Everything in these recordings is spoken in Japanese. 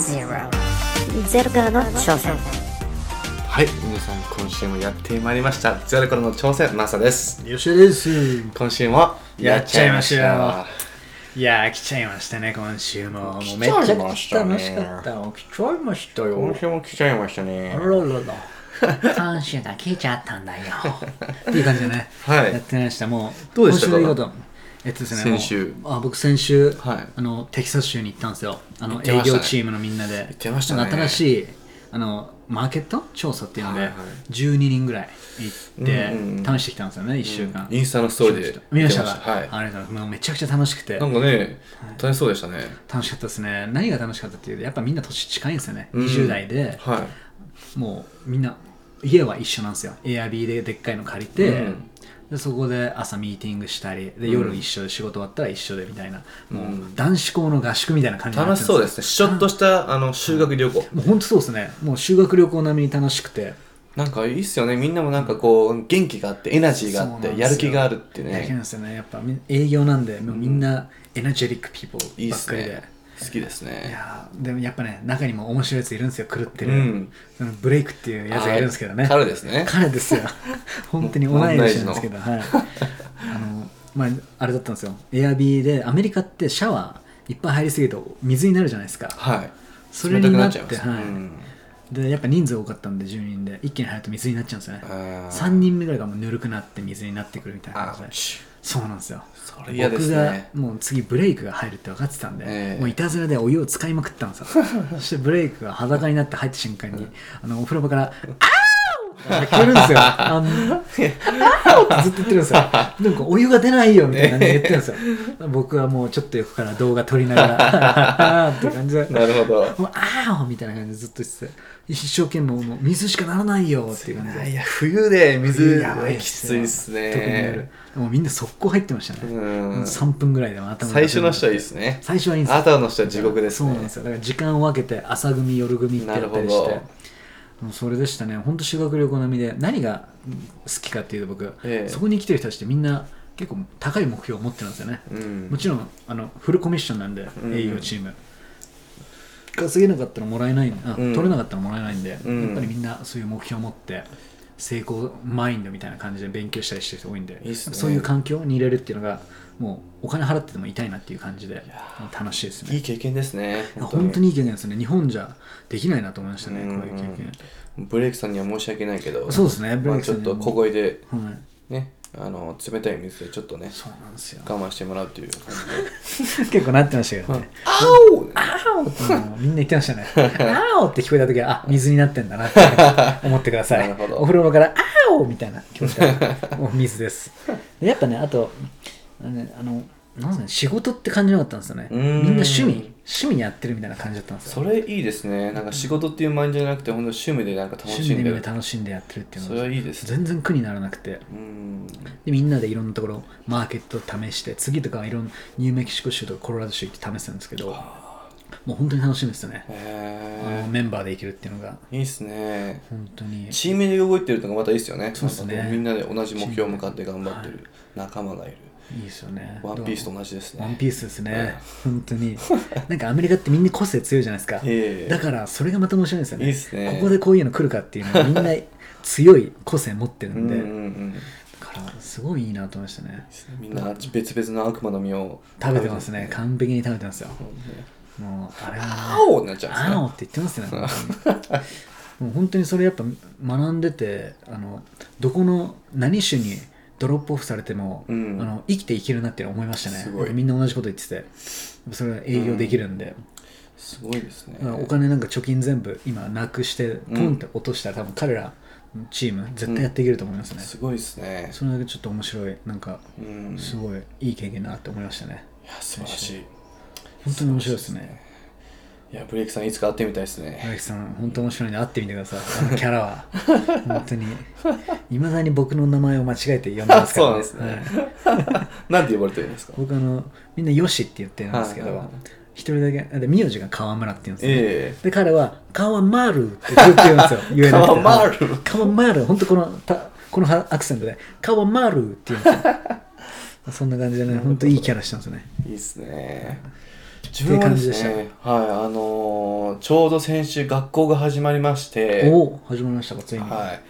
ゼロからの挑戦。はい皆さん今週もやってまいりました。ゼロからの挑戦マサです。よしです。今週もやっちゃいました。いやー来ちゃいましたね今週も。もう来めちちゃ楽しかった。よ来ちゃいましたよ。今週も来ちゃいましたね。あららら。今週が来ちゃったんだよ。っていう感じでね、はい。やってました。もうどうでしたか？えっとですね先週。あ僕先週、はい。あのテキサス州に行ったんですよ。あのね。営業チームのみんなで。行ってましたね。新しいあのマーケット調査っていうので、はいはい。12人ぐらい行って、うんうん試してきたんですよね1週間、インスタのストーリーで見ましたか？はい。ありがもうめちゃくちゃ楽しくて。なんかね楽しそうでしたね。楽しかったですね。何が楽しかったっていうとやっぱみんな年近いんですよね、うん。20代で。はい。もうみんな家は一緒なんですよ。Airb ででっかいの借りて、うんでそこで朝ミーティングしたりで夜一緒で仕事終わったら一緒でみたいな、もううん男子校の合宿みたいな感じになってるん楽しそうですね。ちょっとしたあの修学旅行。もう本当そうですね。もう修学旅行並みに楽しくて。なんかいいっすよね。みんなもなんかこう元気があってエナジーがあっそうなんですよ。てやる気があるってやる気なんねですよね。やっぱみ営業なんでもうみんなエナジェリックピーポいいっすーばっかりで、ね好きですいねやーでもやっぱね中にも面白いやついるんですよ。狂ってる、うん。そのブレイクっていうやつがいるんですけどね。あ彼ですね。彼ですよ。本当に同い年なんですけどはい。あのまああれだったんですよ。エアビーでアメリカってシャワーいっぱい入りすぎると水になるじゃないですか。はい。それになって冷たくなっちゃいます。はい。うんでやっぱ人数多かったんで10人で一気に入ると水になっちゃうんですよね。あー。3人目ぐらいがもうぬるくなって水になってくるみたいなあ感じで。ちそうなんですよ。それ嫌です僕がねもう次ブレイクが入るって分かってたんで、ええ。もういたずらでお湯を使いまくったんですよ。そしてブレイクが裸になって入った瞬間にあのお風呂場から「あ 聞こえるんですよ。あのずっと言ってるんですよ。なんかお湯が出ないよみたいな感じで言ってるんですよ。僕はもうちょっと横から動画撮りながら って感じで。なるほど。もうあーみたいな感じでずっと言ってて。一生懸命もう水しかならないよっていう感じで。いや冬で水やばいっきついっす特に夜。ねもうみんな速攻入ってましたね、うん。3分ぐらいでも頭が最初の人はいいっすね。最初はいいんですよ。後の人は地獄ですね。そうなんですよ。だから時間を分けて朝組夜組ってやったりして。なるほど。もうそれでしたね。本当修学旅行並みで何が好きかっていうと僕、ええ。そこに来てる人たちってみんな結構高い目標を持ってるんですよね、うん。もちろんあのフルコミッションなんで、うん。営業チーム。稼げなかったらもらえないあ、うん。取れなかったらもらえないんで、うん。やっぱりみんなそういう目標を持って成功マインドみたいな感じで勉強したりしてる人多いんでね。そういう環境に入れるっていうのがもうお金払ってても痛いなっていう感じで楽しいですね。いい経験ですね本当に。いい経験ですね。日本じゃできないなと思いましたねうんこういう経験。ブレイクさんには申し訳ないけどそうですねブまあレイクさんちょっと小声ではい。ねあの冷たい水でちょっとねそうなんですよ。我慢してもらうという感じで。結構なってましたけどね。あおあおってみんな言ってましたね。あおって聞こえた時はあ水になってんだなって。思ってください。お風呂場からあおみたいな気持ちがもう水です。でやっぱねあとあのなんすかね仕事って感じなかったんですよね。みんな趣味？趣味やってるみたいな感じだったんですよ。それいいですね。なんか仕事っていうマインドじゃなくて本当趣味でなんか楽趣味でみんしんでるな楽しんでやってるっていうそのが。れはいいですね。全然苦にならなくて。うん。でみんなでいろんなところマーケット試して次とかはいろんなニューメキシコ州とかコロラド州行って試してるんですけどもう本当に楽しいんですよね、あへのメンバーで行けるっていうのが。えいいっすね。本当に。チームで動いてるのがまたいいっすよね。そうっすね。みんなで同じ目標向かって頑張ってる仲間がいるいいですよね。ワンピースと同じですね。ワンピースですね。本当に。なんかアメリカってみんな個性強いじゃないですか。ええ。だからそれがまた面白いんですよね。いいっすね。ここでこういうの来るかっていうのはみんな強い個性持ってるうんんで、うんうんだからすごいいいなと思いましたね。みんな別々の悪魔の実を食べてますね。食完璧に食べてますよ。もうあれはね青になっちゃうんですねあおって言ってますよね。もう本当にそれやっぱ学んでてあのどこの何種にドロップオフされても、うん。あの生きていけるなって思いましたね。みんな同じこと言ってて。それは営業できるんで、すごいですね。お金なんか貯金全部今なくしてポンって落としたら、多分彼らチーム絶対やっていけると思いますね、すごいですね。それだけちょっと面白い。なんかうん。いすごいいい経験だなって思いましたね。や素晴らしい。本当に面白いですねいやブレイクさんいつか会ってみたいですね。荒木さん本当面白いんで会ってみてください。あのキャラは。本当に。いまだに僕の名前を間違えて呼んでますから、そうなんですね。はい。なんて呼ばれてるんですか？僕あのみんなヨシって言ってるんですけど一人だけで名字が川村って言うんですよ、えで彼は「川丸」ってずっと言うんですよ。言えなくて。川丸。川丸本当このたこのアクセントで「川丸」って言うんですよ。そんな感じでね本当いいキャラしてますね。えいいっすね自分はですね、はい、あのーちょうど先週学校が始まりまして、おお始まりましたかついに、はい。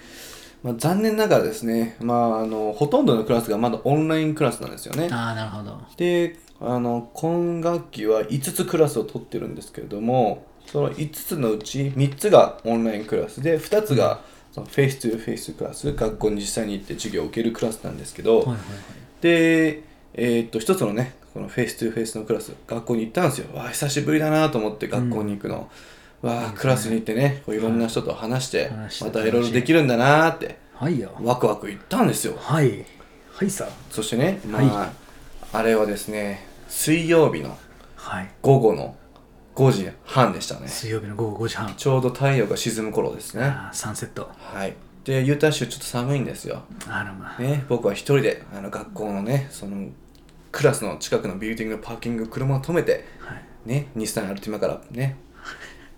まあ、残念ながらですね、まあ、あの、ほとんどのクラスがまだオンラインクラスなんですよね。ああなるほどで、あの、今学期は5つクラスを取ってるんですけれども、その5つのうち3つがオンラインクラスで、2つがそのフェイス2フェイスクラス、学校に実際に行って授業を受けるクラスなんですけど、はいはいはいで、えーっと、一つのね、このフェイス2フェイスのクラス、学校に行ったんですよ。わあ、久しぶりだなと思って学校に行くの。わあ、クラスに行ってね、こういろんな人と話して、話してまたいろいろできるんだなって、はいよワクワク行ったんですよ。はいはいさそしてね、まあ、はいあれはですね、水曜日のはい午後の5時半でしたね。水曜日の午後5時半ちょうど太陽が沈む頃ですね。あーサンセットはい。で、ユータ州ちょっと寒いんですよ。あらまあ、ね、僕は一人であの学校のねそのクラスの近くのビルディングのパーキング車を止めてはい。ね日産アルティマからね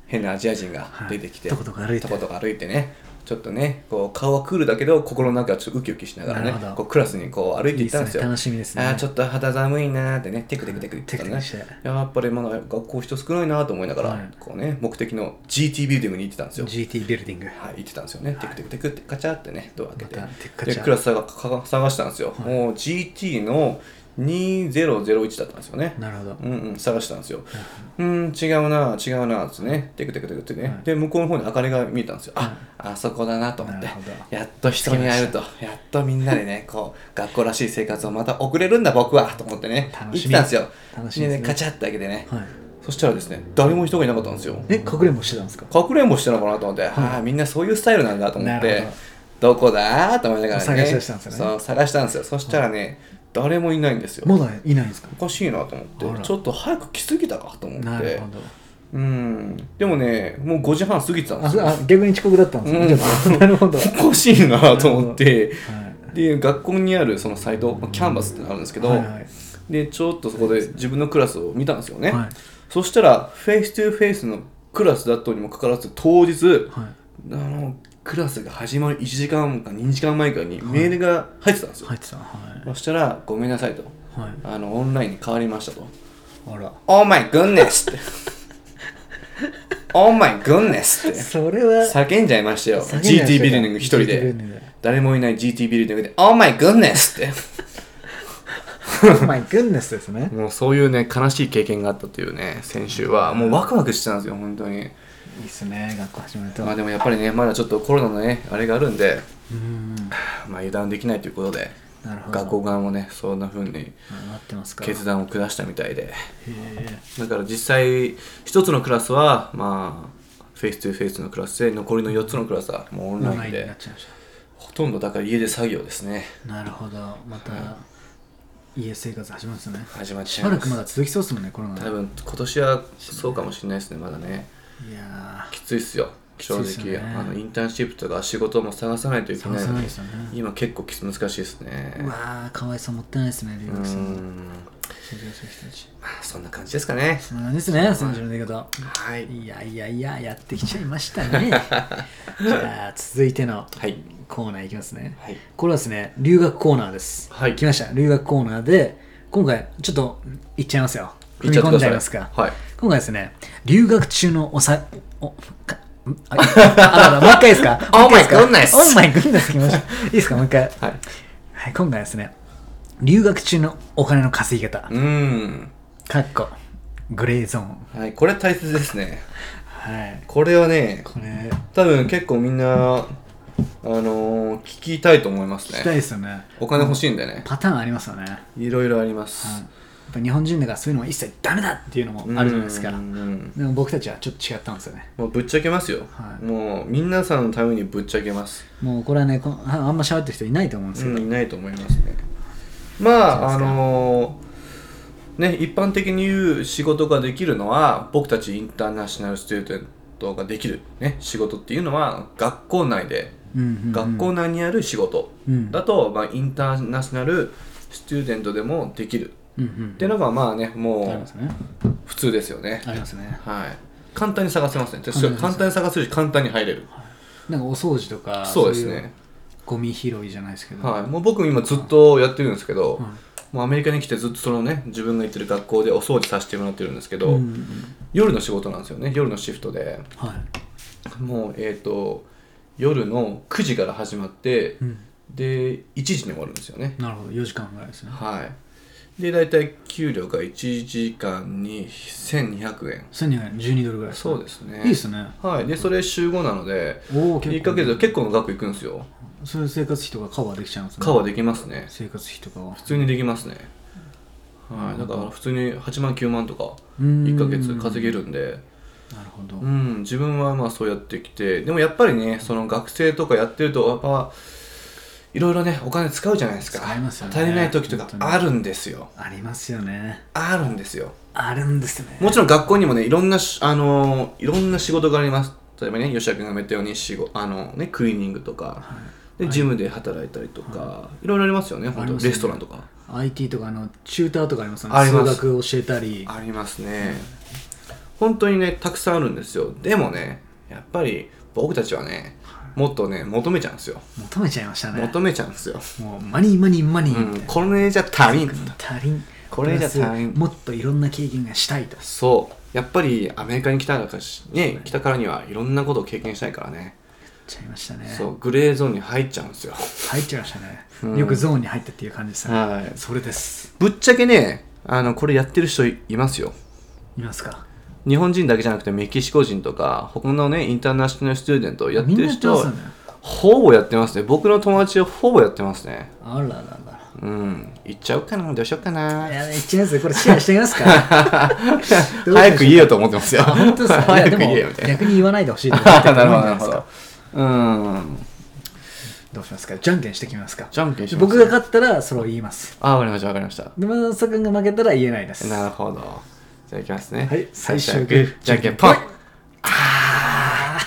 変なアジア人が出てきて、はいとことこ歩いて。とことこ歩いてねちょっとねこう顔はクールだけど心の中はちょっとウキウキしながらねこうクラスにこう歩いていったんですよ。楽しみですね。あーちょっと肌寒いなーってねテクテクテクテクテクして。やっぱりまだ学校人少ないなと思いながら、はい。こうね目的の GT ビルディングに行ってたんですよ。GT ビルディング。はい、行ってたんですよね。テクテクテクってカチャってね、ドア開けて。で、クラス探か探したんですよ。はい。もう GT の2001だったんですよね。なるほどうんうん、探したんですよ。うん、違うな、違うな、つってね。テクテクテクってね。はいで、向こうの方に明かりが見えたんですよ。あ、あそこだなと思って。やっと人に会えると。やっとみんなでね、こう、学校らしい生活をまた送れるんだ、僕はと思ってね。行ってたんですよ。楽しみですねね、カチャって開けてね。はいそしたらですね、誰も人がいなかったんですよ。えかくれんぼしてたんですかかくれんぼしてたのかなと思って、ああみんなそういうスタイルなんだと思ってどどこだーと思いながらね探したんですよねそう探したんですよそしたらね、誰もいないんですよ。まだいないんですか？おかしいなと思って。ちょっと早く来すぎたかと思って。なるほど。うん。でもねもう5時半過ぎてたんですよ。ああ逆に遅刻だったんですね、うん。なるほど。はおかしいなと思って。いで学校にあるそのサイトキャンバスってあるんですけど、はいはい。でちょっとそこで自分のクラスを見たんですよね、はい。そしたらフェイス2フェイスのクラスだったにもかかわらず当日はい。あのクラスが始まる1時間か2時間前かにメールが入ってたんですよ、入ってたはそしたら「ごめんなさい」と。いはい「あのオンラインに変わりました」と。あら「Oh my goodness」って「Oh my goodness」って。それは叫んじゃいましたよ。叫んじゃいました GT ビルディング一人 GT ビルディでング。で誰もいない GT ビルディングで「Oh my goodness」って。Oh my goodness ですね。もうそういうね悲しい経験があったというね先週は。もうワクワクしてたんですよ本当にいいっすね学校始まるとまあでもやっぱりねまだちょっとコロナのねあれがあるんでうん。まあ油断できないということでなるほど。学校側もねそんな風にあなってますか決断を下したみたいで。へえ。だから実際一つのクラスはまあフェイス2フェイスのクラスで残りの4つのクラスはもうオンオンラインにラインでなっちゃいましほとんどだから家で作業ですね。たなるほど。また家生活始まるんですね。始まっちしゃいます。ばらくまだ続きそうですもんねコロナ。多分今年はそうかもしれないですねまだねいやきついっすよ。正直、ね。あのインターンシップとか仕事も探さないといーけないのでね。今結構きつ難しいですね。うわーかわいそうもったいないですね留学生のまあそんな感じですかね。そんな感じですね選手の出方はい。いやいやいややってきちゃいましたね。じゃあ続いてのはい。コーナーいきますね。はい。これはですね留学コーナーです。はい。来ました。留学コーナーで今回ちょっといっちゃいますよ踏み込んじゃいますか。はい。今回ですね留学中のおさおかんあ ああもう一回ですか？Oh もう一回 my ですか？goodness Oh my goodness 来ました。いいですか？もう一回。はい。はい今回はですね留学中のお金の稼ぎ方。うーん。かっこグレーゾーン。はいこれ大切ですね。はい。これはねこれ。多分結構みんなあのー聞きたいと思います聞きたいねですよね。お金欲しいんでね。パターンありますよね、いろいろあります、はい、ぱ日本人だからそういうのも一切ダメだっていうのもあるじゃないですか。でも僕たちはちょっと違ったんですよね。もうぶっちゃけますよ、はい。もう皆さんのためにぶっちゃけます。もうこれはねこああんま喋ってる人いないと思うんですけど、うん、いないと思いますね。まああのーね一般的に言う仕事ができるのは僕たちインターナショナルスチューデントができる、ね、仕事っていうのは学校内で、うんうんうん。学校内にある仕事うんだと、まあ、インターナショナルスチューデントでもできるっていうのがまあねもう普通ですよね。ありますね。はい。簡単に探せますね。簡単に探せるし簡単に入れる。なんかお掃除とかそうですいねゴミ拾いじゃないですけど、はい、もう僕今ずっとやってるんですけど、もうアメリカに来てずっとそのね自分が行ってる学校でお掃除させてもらってるんですけど、うんうん夜の仕事なんですよね。夜のシフトで。はい。もうえっ、と夜の9時から始まって、うん。で1時に終わるんですよね。なるほど。4時間ぐらいですね。はいで大体給料が1時間に1200円。1212ドルぐらいそうですね。いいですね。はい。でそれ週5なのでおお1ヶ月で結構の額いくんですよ。そういう生活費とかカバーできちゃうんですね。カバーできますね。生活費とかは。普通にできますね。はい。だから普通に8万9万とかうん。1ヶ月稼げるんで。なるほど、うん。自分はまあそうやってきてでもやっぱりねその学生とかやってるとやっぱいろいろねお金使うじゃないですか。使いますよね。足りない時とかあるんですよ。ありますよね。あるんですよ。あるんですね。もちろん学校にもねいろんなしあのいろんな仕事があります。例えばね吉田君が言ったように仕事あのねクリーニングとか、でジムで働いたりとか、い、ろいろありますよね本当。ね。レストランとか。IT とかあのチューターとかありますよね。数学教えたり。ありますね、本当にねたくさんあるんですよ。でもねやっぱり僕たちはねもっとね求めちゃうんですよ。求めちゃいましたね。求めちゃうんですよ、もうマニーマニーマニーうん、これじゃ足りん。足りん。これじゃ足りん。もっといろんな経験がしたいと。そう。やっぱりアメリカに来たからしね来たからにはいろんなことを経験したいからね。ちゃいましたね。そう。グレーゾーンに入っちゃうんですよ。入っちゃいましたね、うん。よくゾーンに入ったっていう感じですね、はい。それです。ぶっちゃけねあのこれやってる人いいますよ。いますか？日本人だけじゃなくてメキシコ人とか他のねインターナショナルスチューデントやってる人ほぼやってますね。僕の友達はほぼやってますね。あららら。うん。行っちゃおうかな。どうしようかな。いや一年生これシェアしてみますか？早く言えよと思ってますよ。あ本当ですか？早く言えよみたいな。逆に言わないでほしいと思って。る なるほどなるほど。うん。どうしますか？じゃんけんしてきますか？じゃんけんします。僕が勝ったらそれを言います。あわかりましたわかりました。でマサ君が負けたら言えないです。なるほどじゃあいきますね。はい最初はグー。じゃんけんポンじゃんあ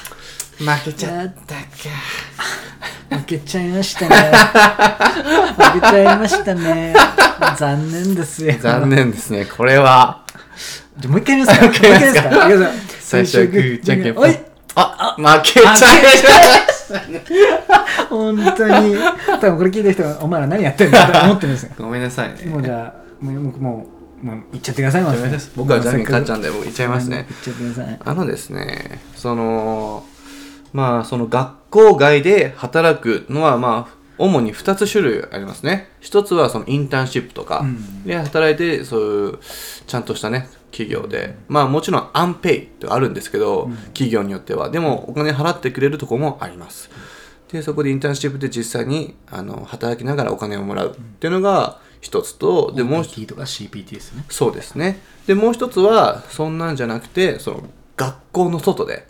ー負けちゃったか。負けちゃいましたね。負けちゃいましたね。残念ですよ。残念ですね。これは。じゃあもう一回言いますか。もう一回言いますか。いきますよ最初はグー。じゃんけんポンおいあ負けちゃいました本当に。多分これ聞いてる人はお前ら何やってんだって思ってるんですよ。ごめんなさいね。もうじゃあもうもうもうもう言っちゃってください。ま僕はじゃんけん勝っちゃうんで僕言っちゃいますね。言っちゃってください。あのですね、その、まあ、その学校外で働くのは、まあ、主に2つ種類ありますね。一つはそのインターンシップとか。うん。で働いて、そういうちゃんとしたね、企業で、まあもちろんアンペイってあるんですけど、企業によっては。でもお金払ってくれるところもあります。で、そこでインターンシップで実際にあの働きながらお金をもらうっていうのが一つと、で、もう一 OPT とか CPT ですねそうですね。で、もう一つは、そんなんじゃなくて、その、学校の外で、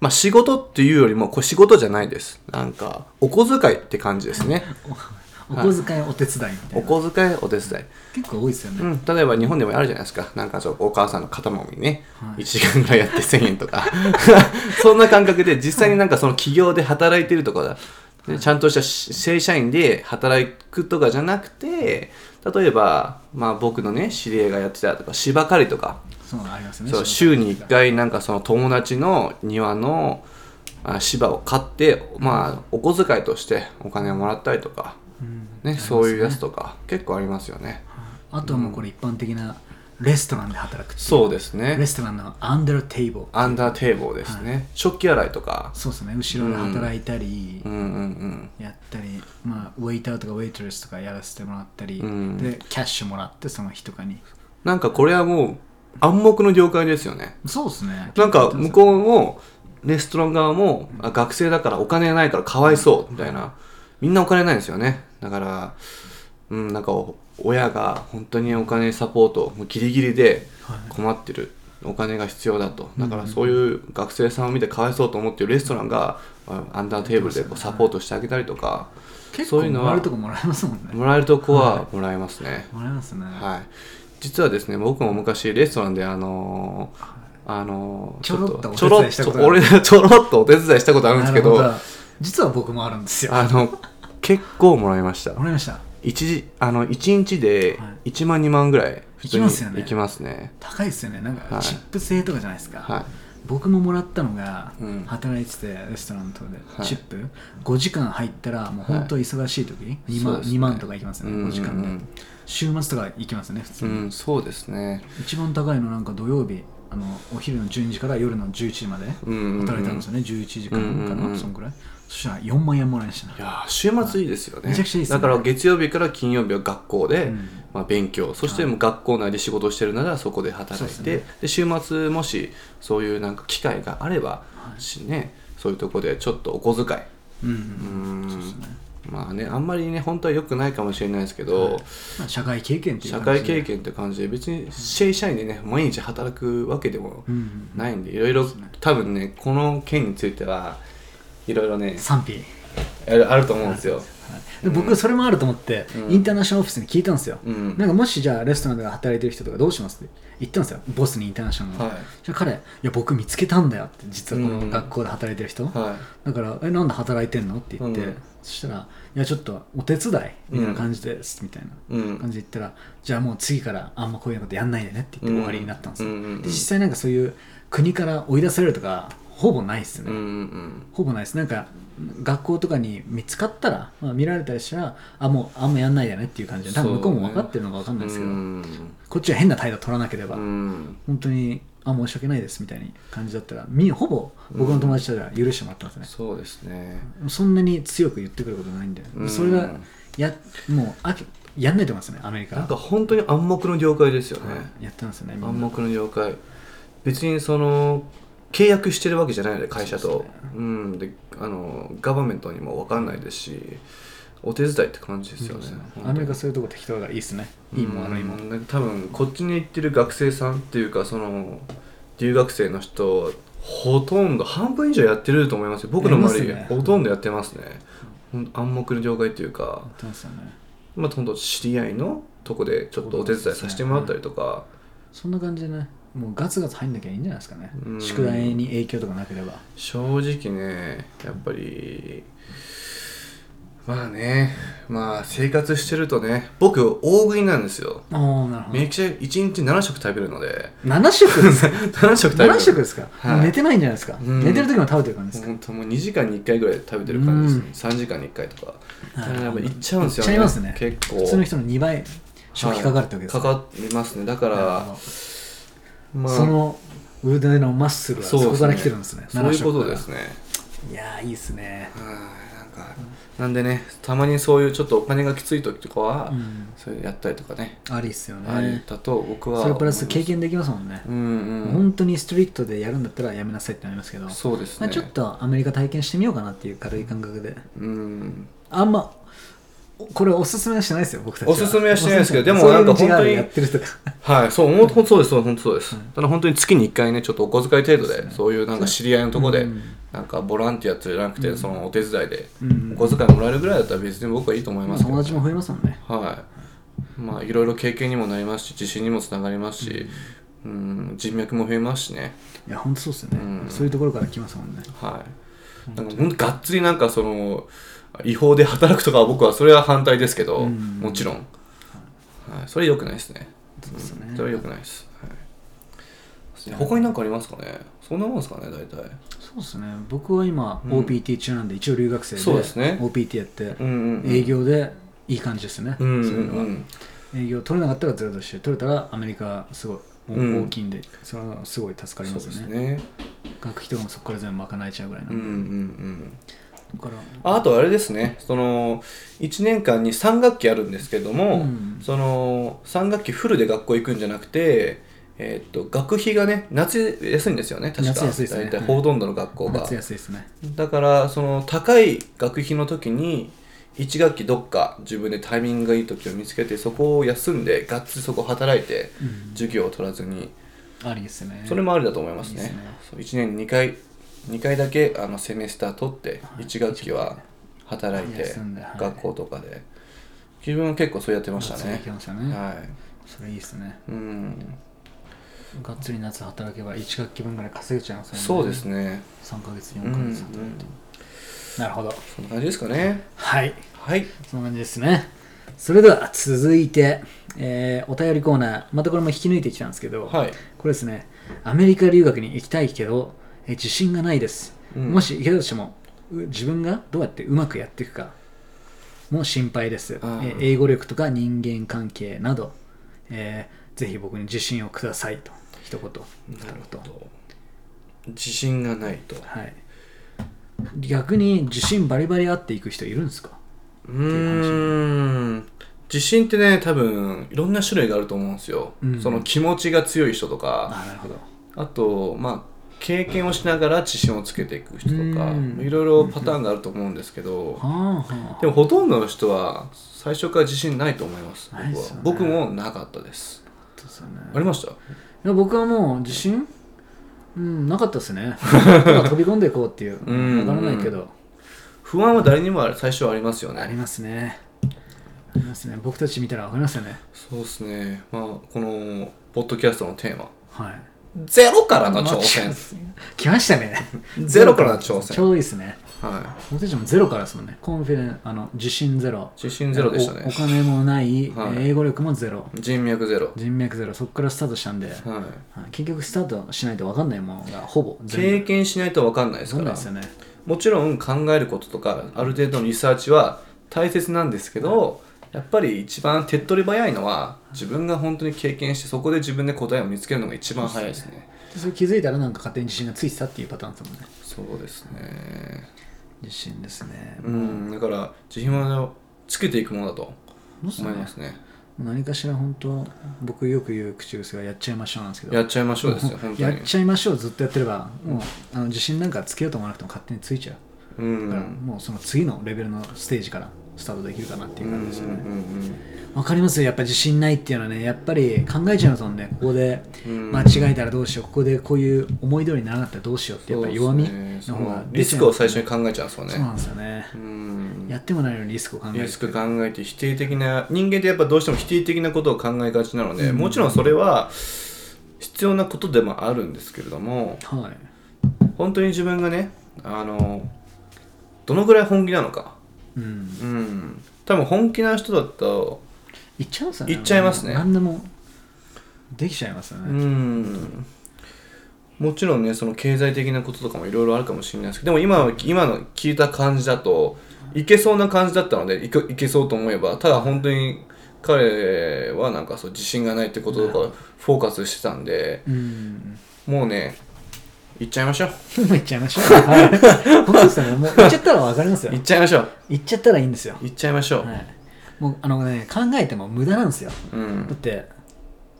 まあ仕事っていうよりも、これ仕事じゃないです。なんか、お小遣いって感じですね。お小遣いお手伝いみたおいな小遣い、お手伝い。結構多いですよね、うん、例えば日本でもあるじゃないですか。なんかそう、お母さんの肩もみね、はい1時間ぐらいやって1000円とか。そんな感覚で、実際になんかその企業で働いてるとかだ。でちゃんとしたし正社員で働くとかじゃなくて、例えば、まあ僕のね、知り合いがやってたとか、芝刈りとか、そうありますね。そう週に1回なんかその友達の庭のあ芝を買ってまあお小遣いとしてお金をもらったりとか、うん。ねそういうやつとか結構ありますよね。あとはもうこれ一般的なレストランで働くそうですね。レストランの under table。under table ですね、食器洗いとか。そうですね。後ろで働いたり、うんうんうん。やったり、まあ、ウェイターとかウェイトレスとかやらせてもらったり、うん。でキャッシュもらってその日とかに。なんかこれはもう暗黙の了解ですよね。そうですね。なんか向こうもレストラン側もあ学生だからお金ないからかわいそうみたいな。みんなお金ないんですよね。だからうんなんかお親が本当にお金サポートもうギリギリではい。困ってる、お金が必要だと。だからそういう学生さんを見てかわいそうと思ってるレストランがあアンダーテーブルでこうサポートしてあげたりとか結構そういうのはもらえるとこもらえますもんね。もらえるとこはもらえますね、もらえますね、はい、実はですね僕も昔レストランであのーあのーちょろっとちょろっお手伝いしたことある。と俺ちょろっとお手伝いしたことあるんですけど。実は僕もあるんですよ。あの結構もらいました。もらいました一時あの1日ではい。1万2万ぐらい普通にいきますよね。いきますね。高いですよね。なんかはい。チップ制とかじゃないですか、はい。僕ももらったのが、うん。働いててレストランとで、はい。チップ。5時間入ったらもう本当忙しい時、2, 万そうですね。2万とかいきますよね、うん5時間で、うん週末とか行きますね普通に、うんそうですね。一番高いのなんか土曜日あのお昼の12時から夜の11時までうんうんうん。働いたんですよね、11時間かな、うんうんうんそんくらい。そしたら4万円もらいましたね。いやー週末いいですよね。めちゃくちゃいいですね。だから月曜日から金曜日は学校で、うん。まあ、勉強。そして学校内で仕事をしてるならそこで働いてそうで週末もしそういうなんか機会があれば、しねそういうとこでちょっとお小遣い。うんうんうん。そうですねまあねあんまりね本当は良くないかもしれないですけど、まあ、社会経験っていう社感じで。会経験って感じで別に正社員でね毎日働くわけでもうんうんないんでいろいろ多分ねこの件についてはいろいろね賛否。あると思うんですよ。で僕それもあると思って、うん。インターナショナルオフィスに聞いたんですよ、うん。なんかもしじゃあレストランで働いてる人とかどうしますって言ったんですよボスにインターナショナルの、はい。じゃあ彼いや僕見つけたんだよって実はこうん。の学校で働いてる人、はだから「えなんで働いてんの?」って言って、うん。そしたら「いやちょっとお手伝いみたいな感じです」みたいなうん。感じで言ったら「じゃあもう次からあんまこういうことやんないでね」って言って終わりになったんですよ、で実際なんかそういう国から追い出されるとかほぼないっすね、うんうんほぼないです。なんか学校とかに見つかったら、まあ、見られたりしたらあもうあんまやんないでねっていう感じで多分向こうも分かってるのか分かんないですけど、うんこっちは変な態度取らなければ、うん。本当にあ申し訳ないですみたいな感じだったらみほぼ僕の友達たちは許してもらってますね、そうですね。そんなに強く言ってくることないんで、うん。それがやもうあきやんないと思いますねアメリカなんか本当に暗黙の了解ですよね、やってますよね暗黙の了解。別にその契約してるわけじゃないので会社と。そうねうん。であのガバメントにも分かんないですしお手伝いって感じですよねアメリカそういうとこ適当がいいですね。いいも悪いも多分こっちに行ってる学生さんっていうかその留学生の人ほとんど半分以上やってると思いますよ。僕の周り、ね。ほとんどやってますね、ほん暗黙の了解っていうか。まね。まあほんと知り合いのとこでちょっとお手伝いさせてもらったりとか、そんな感じでねもうガツガツ入んなきゃいいんじゃないですかね。うん。宿題に影響とかなければ。正直ねやっぱりまあねまあ生活してるとね僕大食いなんですよ。めちゃ1日7食食べるので。7食ですか？7食食べる。7食ですか、はい。寝てないんじゃないですか、うん。寝てる時も食べてる感じですか、本当もう2時間に1回ぐらい食べてる感じですね、3時間に1回とか。いっちゃうんですよね。いっちゃいますね。結構。普通の人の2倍食費かかるってわけですか、はい。かかりますね。だからまあ。その腕のマッスルはそこから来てるんですね。そういうこと7食ですね。いやーいいっすね。はいなんかなんでねたまにそういうちょっとお金がきつい時とかは、うん。そういうやったりとかね。ありっすよありねだと僕はそれプラス経験できますもんね。うんうん。本当にストリートでやるんだったらやめなさいってなりますけど、そうですね。まあちょっとアメリカ体験してみようかなっていう軽い感覚で。うん。あんまおこれおすすめはしてないですよ僕たちは。おすすめはしてないですけどでもなんか本当にやってる人がはいそう本当そうですそう本当そうです、ただ本当に月に1回ねちょっとお小遣い程度でそういうなんか知り合いのとこで、うん。なんかボランティアじゃなくて、そのお手伝いでうん。お小遣いもらえるぐらいだったら別に僕はいいと思いますけど、友達も増えますもんね。はい。まあいろいろ経験にもなりますし自信にもつながりますし、うん、人脈も増えますしね。いや本当そうですよね、うん。そういうところから来ますもんね。はい。なんか本当がっつりなんかその違法で働くとかは僕はそれは反対ですけど、うんもちろん、はい、それ良くないですねそうですねんそれは良くないです、はい、他に何かありますかねそんなもんですかね大体そうですね僕は今 OPT 中なんで一応留学生でそうですね OPT やってうんうんうん営業でいい感じですね、うんうんそういうのはうん営業取れなかったらゼロとして取れたらアメリカすごいおうん大きいんでそれはすごい助かりますねすね学費とかもそこから全部賄えちゃうぐらいなんで、うんうんうんから。ああとあれですね。その1年間に3学期あるんですけども、うん。その3学期フルで学校行くんじゃなくて、えーっと学費がね夏安いんですよね確か。夏安いですね。大体ほとんどの学校が、夏安いですね。だからその高い学費の時に1学期どっか自分でタイミングがいい時を見つけてそこを休んでがっつりそこ働いてうん。授業を取らずに。ありですね。それもありだと思いますね。いいですね。そう1年に2回2回だけあのセメスター取って1学期は働いて学校とかで。自分は結構そうやってましたね。きましたね、はい。それいいですね。うん。がっつり夏働けば1学期分ぐらい稼げちゃいますよね。そうですね。3ヶ月4うんヶ月働いて、なるほど。そんな感じですかね。はい。はい。そんな感じですね。それでは続いて、えーお便りコーナー。またこれも引き抜いてきたんですけど、はい。これですね。アメリカ留学に行きたいけど、えー自信がないです、うん。もし行けたとしてもう自分がどうやってうまくやっていくかも心配です、え英語力とか人間関係など、えーぜひ僕に自信をくださいと一言なるほど。自信がないと。はい。逆に自信バリバリあっていく人いるんですか？うーん。自信ってね多分いろんな種類があると思うんですよ、うん。その気持ちが強い人とか。あなるほど。あとまあ経験をしながら自信をつけていく人とかうん。いろいろパターンがあると思うんですけどでもほとんどの人は最初から自信ないと思います僕は。ね。僕もなかったです。ね。ありました？いや僕はもう自信？うんなかったですね。飛び込んでいこうっていう。うん。わからないけど。不安は誰にも最初はありますよね。ありますね。ありますね。僕たち見たらわかりますよね。そうですね。まあこのポッドキャストのテーマ。はいゼロからの挑戦。来ましたね。ゼロからの挑戦。ちょうどいいですね。は僕たちもゼロからですもんね。コンフィデンあの自信ゼロ。い自信ゼロでしたおおね金もない、はい。英語力もゼロ。人脈ゼロ。人脈ゼロ。そこからスタートしたんで、はい。はい。結局スタートしないと分かんないものがほぼ。経験しないと分かんないです分からですよね。もちろん考えることとかある程度のリサーチは大切なんですけど、やっぱり一番手っ取り早いのは自分が本当に経験してそこで自分で答えを見つけるのが一番早いですね。でそれ気づいたらなんか勝手に自信がついてたっていうパターンですもんね。そうですね。自信ですね、うんだから自信はつけていくものだと思いますね。何かしら本当僕よく言う口癖がやっちゃいましょうなんですけど。やっちゃいましょうですよやっちゃいましょうずっとやってればもうあの自信なんかつけようと思わなくても勝手についちゃう。うだからんもうその次のレベルのステージからスタートできるかなっていう感じですよね。わかりますよ。やっぱ自信ないっていうのはねやっぱり考えちゃいますもんね。ここでうん。間違えたらどうしよう。ここでこういう思い通りにならなかったらどうしようってやっぱり弱みの方がそのリスクを最初に考考えちゃうんですよね。そうなんですよね。うん。やってもないのにリスクを考えるリスク考えて否定的な人間ってやっぱどうしても否定的なことを考えがちなので、うん。もちろんそれは必要なことでもあるんですけれどもはい。本当に自分がねあのどのぐらい本気なのかうん。うん多分本気な人だといっちゃいますよね。いっちゃいますね。何でもできちゃいますようねん。もちろんねその経済的なこととかもいろいろあるかもしれないですけどでも今は今の聞いた感じだといけそうな感じだったのでいけいけそうと思えばただ本当に彼はなんかそう自信がないってこととかフォーカスしてたんでうん。もうね行っちゃいましょう。行っちゃいましょう。はい。本当ですよね。もう行っちゃったら分かりますよ。行っちゃいましょう。行っちゃったらいいんですよ。行っちゃいましょう、はい。もうあのね考えても無駄なんですよ。うだっんて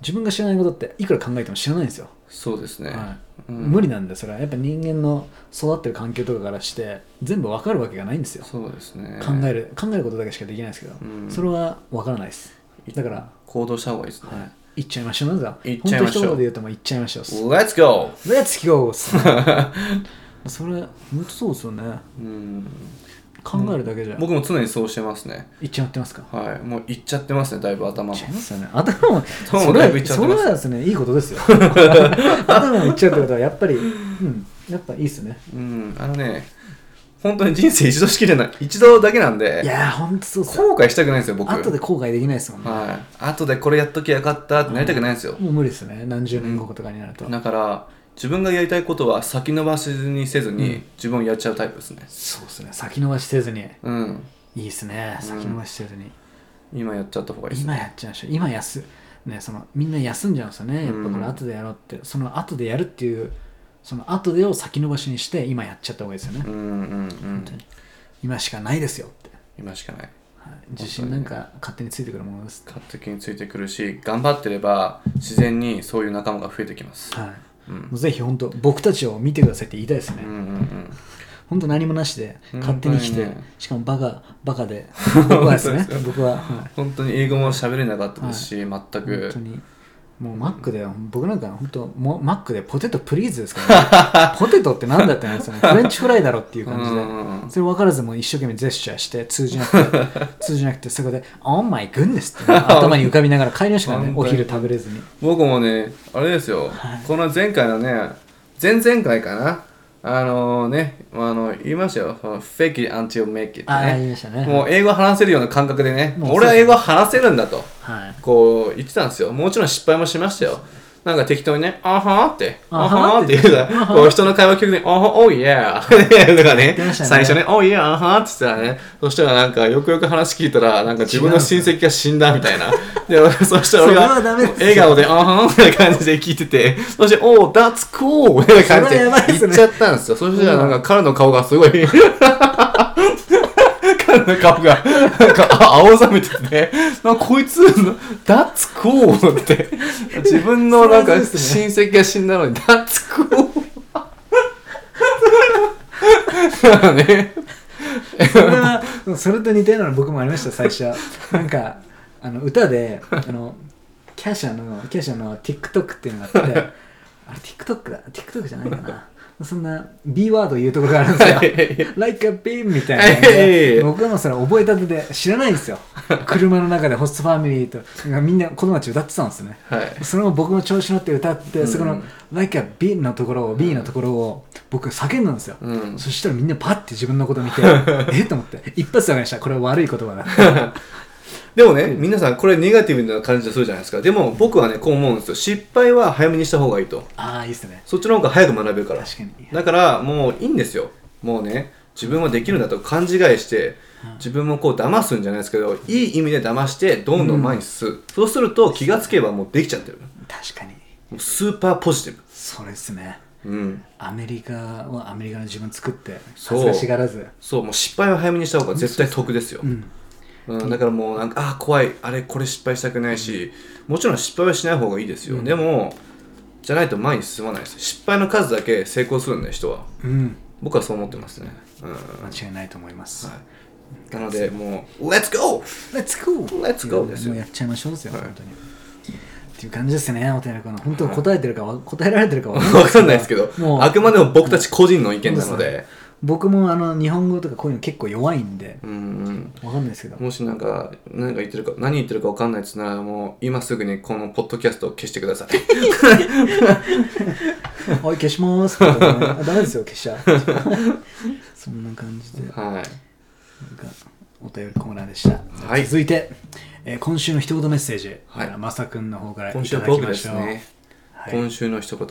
自分が知らないことっていくら考えても知らないんですよ、そうですね、はい。うん。無理なんでそれは。やっぱ人間の育ってる環境とかからして全部分かるわけがないんですよ、そうですね。考える考えることだけしかできないですけど、うん。それは分からないです。だから、行動した方がいいですね、はい、行っちゃいましょう。なんだ行っちゃいましょう。本当一言で言うともう行っちゃいましょう。Let's go! Let's go! それ本当そうですよね。うん。考えるだけじゃ。僕も常にそうしてますね。行っちゃってますか？はい。もう行っちゃってますねだいぶ頭も。行っちゃいますよね。頭も頭もだいっちゃってそます。れはですねいいことですよ。頭もいっちゃうってことはやっぱりうんやっぱいいっすね。うんあのね本当に人生一度しきれない。一度だけなんいでやーほんとそうっすよ。後悔したくないんですよ僕。後で後悔できないですもんね。はい。後でこれやっときゃよかったってなりたくないんですよ、もう無理ですね。何十年後とかになると、だから自分がやりたいことは先延ばしにせずに、うん。自分をやっちゃうタイプですね。そうですね。先延ばしせずに。うん。いいですね。うん。先延ばしせずに、今やっちゃった方がいいですね。今やっちゃいましょう。今休ねそのみんな休んじゃうんですよね。やっぱこれ後でやろうって、その後でやるっていうその後でを先延ばしにして今やっちゃった方がいいですよね、うんうんうん。本当に。今しかないですよって、今しかない。はい、自信なんか勝手についてくるものです、勝手についてくるし頑張ってれば自然にそういう仲間が増えてきます、はい。うん。もうぜひ本当僕たちを見てくださいって言いたいですね、うんうんうん。本当何もなしで勝手に来て、ね。しかもバカバカで。僕はですね。僕は、はい。本当に英語も喋れなかったですし、全本く当にもうマックで僕なんか本当もうマックでポテトプリーズですから、ね、ポテトってなんだってなんですよね。フレンチフライだろっていう感じで。うんそれ分からずもう一生懸命ジェスチャーして通じなくて 通じなくてそこで「Oh my goodness」って、頭に浮かびながら帰りましたからね。お昼食べれずに。僕もねあれですよ、はい。この前回のね前々回かな。あのね、あの言いましたよ。fake it until make it ね。もう英語話せるような感覚でね、俺は英語話せるんだと。はいこう言ってたんですよ。もちろん失敗もしましたよ。なんか適当にね、あはーって、ああはーって言うから、こう人の会話聞くに、あは、おいやーとかね最初ね、おいやー、あはーって言ってたらね、そしたらなんかよくよく話聞いたら、なんか自分の親戚が死んだみたいな。で、そしたら俺が笑顔で、あはーみたいな感じで聞いてて、そして、おー、that's cool! みたいな感じです言っちゃったんですよ。そしたらなんか彼の顔がすごい、彼の顔が、なんか、あ青ざめててね、なんかこいつ、That's cool! って、自分のなんか親戚が死んだのに、That's cool! だからね、それはそれと似たようなの僕もありました最初なんかあの歌であのキャシャのキャシャの TikTok っていうのがあってあれ TikTok だ TikTok じゃないかなそんな B ワード言うところがあるんですよ。Like a beam みたいな感じで僕はもうそれ覚えたてで知らないんですよ。車の中でホストファミリーとみんな子供たち歌ってたんですよね。はい。それも僕も調子乗って歌って、うん。そこの Like a beam のところを B のところを僕叫んだんですよ、うん。そしたらみんなパッて自分のこと見て え？っと思って。一発で分かりました。これは悪い言葉だでもね、皆さんこれネガティブな感じでするじゃないですか。でも僕はね、こう思うんですよ。失敗は早めにした方がいいと。ああいいっすねそっちの方が早く学べるから。確かにだからもういいんですよ。もうね、自分はできるんだと勘違いして、自分もこう騙すんじゃないですけど、いい意味で騙して、どんどん前に進む。そうすると気がつけばもうできちゃってる。確かにスーパーポジティそれですねブ。うん。アメリカはアメリカの自分作ってそう恥ずかしがらずそう、もう失敗は早めにした方が絶対得ですよ。うんうん、だからもうなんか、あー怖い、あれ、これ失敗したくないし、もちろん失敗はしない方がいいですよ。でも、じゃないと前に進まないです。失敗の数だけ成功するんで、人は。うん。僕はそう思ってますね。うん。は間違いないと思います、い、なので、もう、Let's go! Let's go! Let's go! ですよ。もうやっちゃいましょうですよ、本当に。っていう感じですねお寺君の。本当答えてるかわ答えられてるかわわかんないですけど、もう。あくまでも僕たち個人の意見なので、僕もあの日本語とかこういうの結構弱いんでうんうん。わかんないですけどもしなんか、何か言ってるか、何言ってるかわかんないっつなら、もう、今すぐにこのポッドキャストを消してください。おい消しますねあダメですよ消しちゃう そんな感じでなんかはい。お便りコーナーでした、はい続いて、えー今週の一言メッセージ、はいまさくんの方からい今週ただきましょう、すね。はい今週の一言。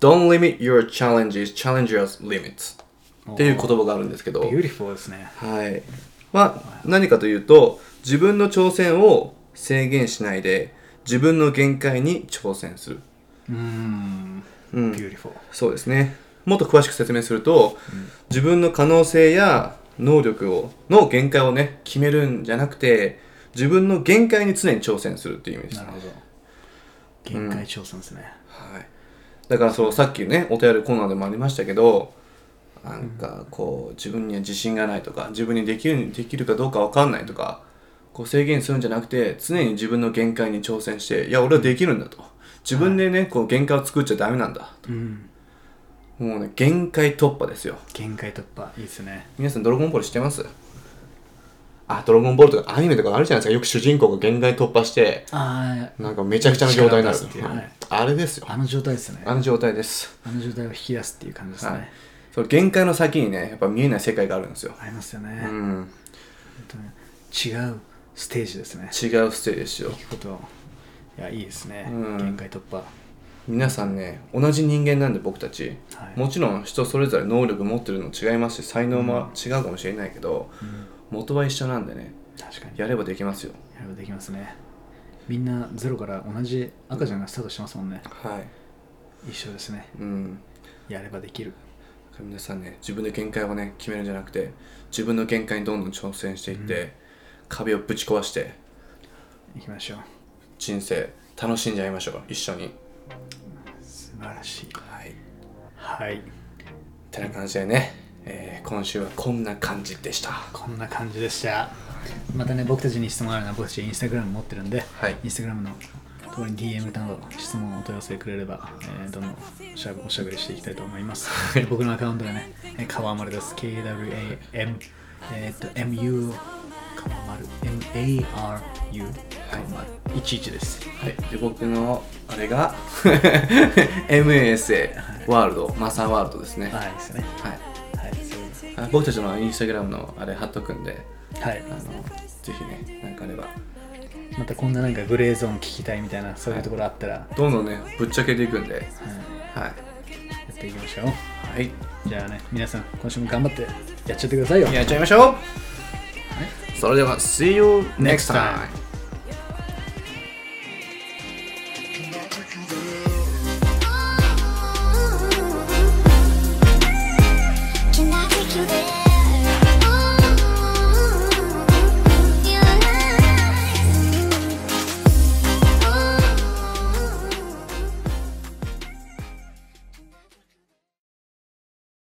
Don't limit your challenges, challenge your limits. っていう言葉があるんですけど、 beautiful ですね。はい。まあ、何かというと、自分の挑戦を制限しないで、自分の限界に挑戦する。うーん。うん。 beautiful。そうですね。もっと詳しく説明すると、自分の可能性や能力をの限界をね、決めるんじゃなくて、自分の限界に常に挑戦するっていう意味ですね。なるほど。限界挑戦ですね、はい、だからそうさっきねお便りコーナーでもありましたけどなんかこう自分には自信がないとか自分にできるできるかどうか分かんないとかこう制限するんじゃなくて常に自分の限界に挑戦していや俺はできるんだと。自分でねこう限界を作っちゃダメなんだうん。もうね限界突破ですよ。限界突破いいですね。皆さんドラゴンボール知ってます？あドラゴンボールとかアニメとかあるじゃないですか。よく主人公が限界突破してなんかめちゃくちゃな状態になるはい。あれですよ。あの状態ですね。あの状態です。あの状態を引き出すっていう感じですね、はいその限界の先にねやっぱ見えない世界があるんですよ、ありますよね、うん、違うステージですね。違うステージですよ。いいこと。いやいいですね、うん。限界突破。皆さんね同じ人間なんで僕たち、はい。もちろん人それぞれ能力持ってるの違いますし才能も違うかもしれないけど、元は一緒なんでね。確かに。やればできますよ。やればできますね。みんなゼロから同じ赤ちゃんがスタートしてますもんね。はい。一緒ですね。うん。やればできる皆さんね自分の限界をね決めるんじゃなくて自分の限界にどんどん挑戦していって、壁をぶち壊していきましょう。人生楽しんじゃいましょう。一緒に。素晴らしい。はい。はい。てな感じでね、えー今週はこんな感じでした。こんな感じでした。またね僕たちに質問あるのは僕たちインスタグラム持ってるんで、はい。インスタグラムのところに DM など質問をお問い合わせくれれば、えーどんどんおしゃおしゃべりしていきたいと思います。僕のアカウントがね、えー川丸です。KWAM、えーっと、MU、川丸、MARU、川丸、11です。はい、で僕のあれが MASA ワールドマサーワールドですね。はいですよね。はい。はいそういうあ僕たちのインスタグラムのあれ貼っとくんではい。あのぜひねなんかあればまたこんななんかグレーゾーン聞きたいみたいなそういうところあったら、どんどんねぶっちゃけていくんで。はい。はい。やっていきましょう。はい。じゃあね皆さん今週も頑張ってやっちゃってくださいよ。やっちゃいましょう。それでは See you next time